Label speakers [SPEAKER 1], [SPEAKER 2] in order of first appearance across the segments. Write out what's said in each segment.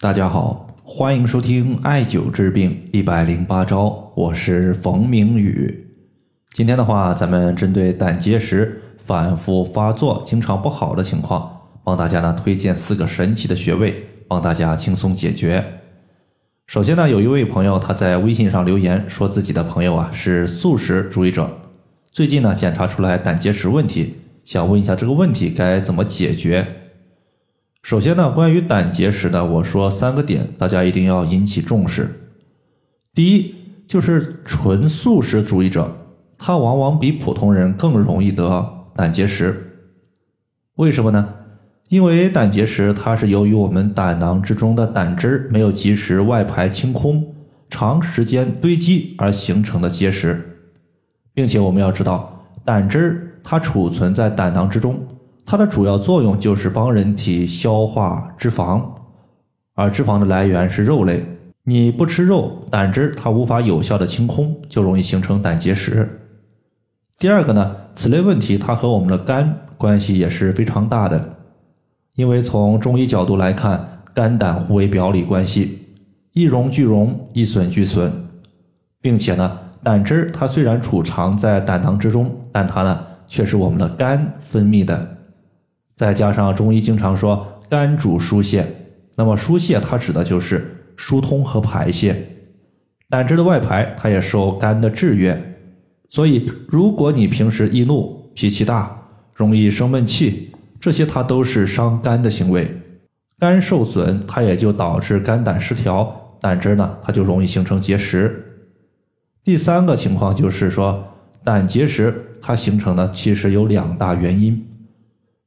[SPEAKER 1] 大家好，欢迎收听艾灸治病一百零八招，我是冯明宇。今天的话，咱们针对胆结石反复发作、经常不好的情况，帮大家呢推荐四个神奇的穴位，帮大家轻松解决。首先呢，有一位朋友他在微信上留言说，自己的朋友啊是素食主义者，最近呢检查出来胆结石问题，想问一下这个问题该怎么解决。首先呢，关于胆结石呢，我说三个点，大家一定要引起重视。第一，就是纯素食主义者，他往往比普通人更容易得胆结石。为什么呢？因为胆结石它是由于我们胆囊之中的胆汁没有及时外排清空，长时间堆积而形成的结石，并且我们要知道，胆汁它储存在胆囊之中。它的主要作用就是帮人体消化脂肪，而脂肪的来源是肉类。你不吃肉，胆汁它无法有效的清空，就容易形成胆结石。第二个呢，此类问题它和我们的肝关系也是非常大的，因为从中医角度来看，肝胆互为表里关系，一荣俱荣，一损俱损，并且呢，胆汁它虽然储藏在胆囊之中，但它呢却是我们的肝分泌的。再加上中医经常说肝主疏泄，那么疏泄它指的就是疏通和排泄。胆汁的外排它也受肝的制约，所以如果你平时易怒、脾气大、容易生闷气，这些它都是伤肝的行为。肝受损，它也就导致肝胆失调，胆汁呢它就容易形成结石。第三个情况就是说，胆结石它形成呢其实有两大原因。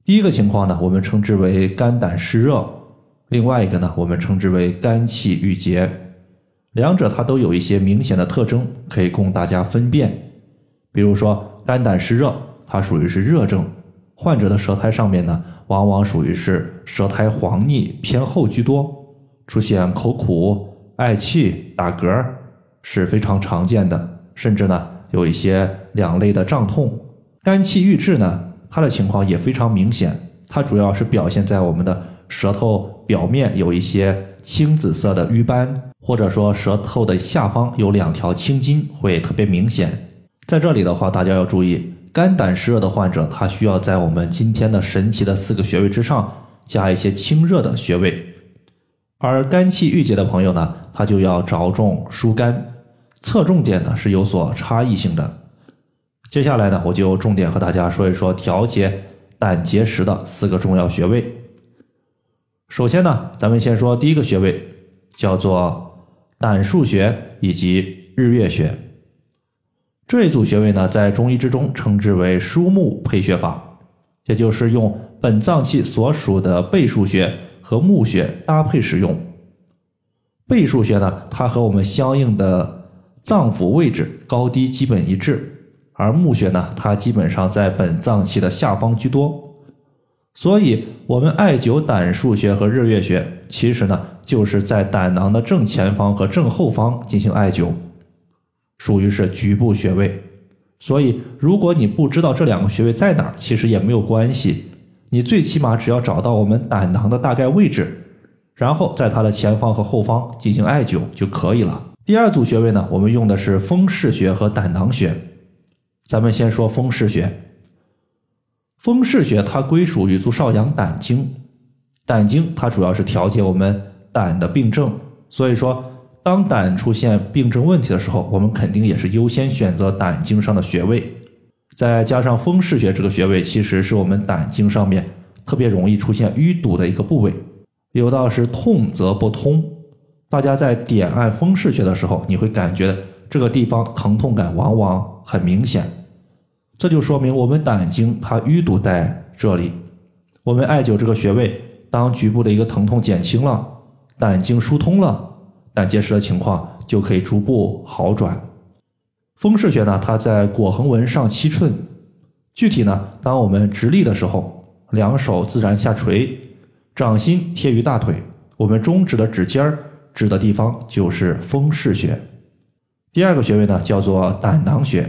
[SPEAKER 1] 第一个情况呢，我们称之为肝胆湿热；另外一个呢，我们称之为肝气郁结。两者它都有一些明显的特征，可以供大家分辨。比如说肝胆湿热，它属于是热症，患者的舌苔上面呢，往往属于是舌苔黄腻偏厚居多，出现口苦、嗳气、打嗝是非常常见的，甚至呢有一些两肋的胀痛。肝气郁滞呢？它的情况也非常明显，它主要是表现在我们的舌头表面有一些青紫色的瘀斑，或者说舌头的下方有两条青筋会特别明显。在这里的话，大家要注意，肝胆湿热的患者，他需要在我们今天的神奇的四个穴位之上加一些清热的穴位，而肝气郁结的朋友呢，他就要着重疏肝，侧重点呢是有所差异性的。接下来呢，我就重点和大家说一说调节胆结石的四个重要穴位。首先呢，咱们先说第一个穴位，叫做胆腧穴以及日月穴。这一组穴位呢，在中医之中称之为枢木配穴法，也就是用本脏器所属的背腧穴和募穴搭配使用。背腧穴呢，它和我们相应的脏腑位置高低基本一致。而募穴呢，它基本上在本脏器的下方居多，所以我们艾灸胆腧穴和日月穴，其实呢就是在胆囊的正前方和正后方进行艾灸，属于是局部穴位。所以如果你不知道这两个穴位在哪儿，其实也没有关系，你最起码只要找到我们胆囊的大概位置，然后在它的前方和后方进行艾灸就可以了。第二组穴位呢，我们用的是风市穴和胆囊穴。咱们先说风市穴。风市穴它归属于足少阳胆经，胆经它主要是调节我们胆的病症，所以说当胆出现病症问题的时候，我们肯定也是优先选择胆经上的穴位。再加上风市穴这个穴位，其实是我们胆经上面特别容易出现淤堵的一个部位，有道是痛则不通。大家在点按风市穴的时候，你会感觉这个地方疼痛感往往很明显。这就说明我们胆经它淤堵在这里，我们艾灸这个穴位，当局部的一个疼痛减轻了，胆经疏通了，胆结石的情况就可以逐步好转。风市穴呢，它在腘横纹上七寸，具体呢，当我们直立的时候，两手自然下垂，掌心贴于大腿，我们中指的指尖儿指的地方就是风市穴。第二个穴位呢，叫做胆囊穴。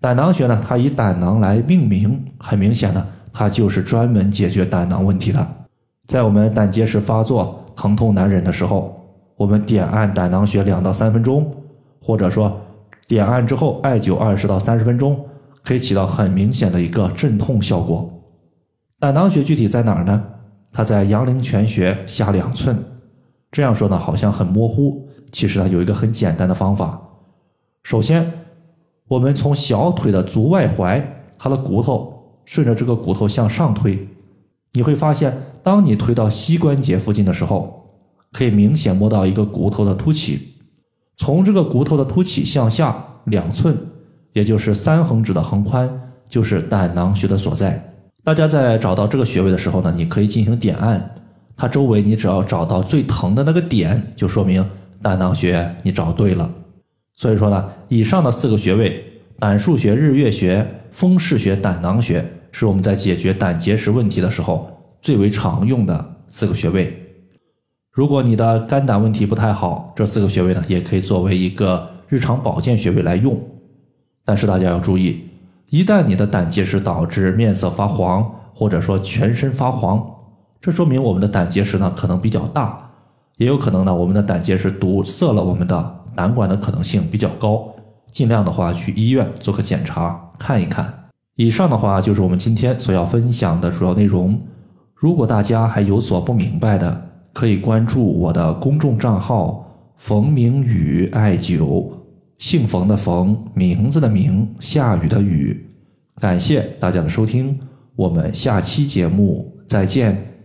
[SPEAKER 1] 胆囊穴呢，它以胆囊来命名，很明显呢，它就是专门解决胆囊问题的。在我们胆结石发作、疼痛难忍的时候，我们点按胆囊穴两到三分钟，或者说点按之后艾灸二十到三十分钟，可以起到很明显的一个镇痛效果。胆囊穴具体在哪儿呢？它在阳陵泉穴下两寸。这样说呢，好像很模糊，其实呢有一个很简单的方法。首先，我们从小腿的足外踝，它的骨头顺着这个骨头向上推。你会发现，当你推到膝关节附近的时候，可以明显摸到一个骨头的凸起。从这个骨头的凸起向下两寸，也就是三横指的横宽，就是胆囊穴的所在。大家在找到这个穴位的时候呢，你可以进行点按，它周围你只要找到最疼的那个点，就说明胆囊穴你找对了。所以说呢，以上的四个穴位，胆腧穴、日月穴、风市穴、胆囊穴。是我们在解决胆结石问题的时候最为常用的四个穴位。如果你的肝胆问题不太好，这四个穴位呢也可以作为一个日常保健穴位来用。但是大家要注意，一旦你的胆结石导致面色发黄，或者说全身发黄，这说明我们的胆结石呢可能比较大，也有可能呢我们的胆结石堵塞了我们的胆管的可能性比较高。尽量的话去医院做个检查看一看。以上的话就是我们今天所要分享的主要内容。如果大家还有所不明白的，可以关注我的公众账号“冯明宇艾灸”，姓冯的冯，名字的名，下雨的雨。感谢大家的收听，我们下期节目再见。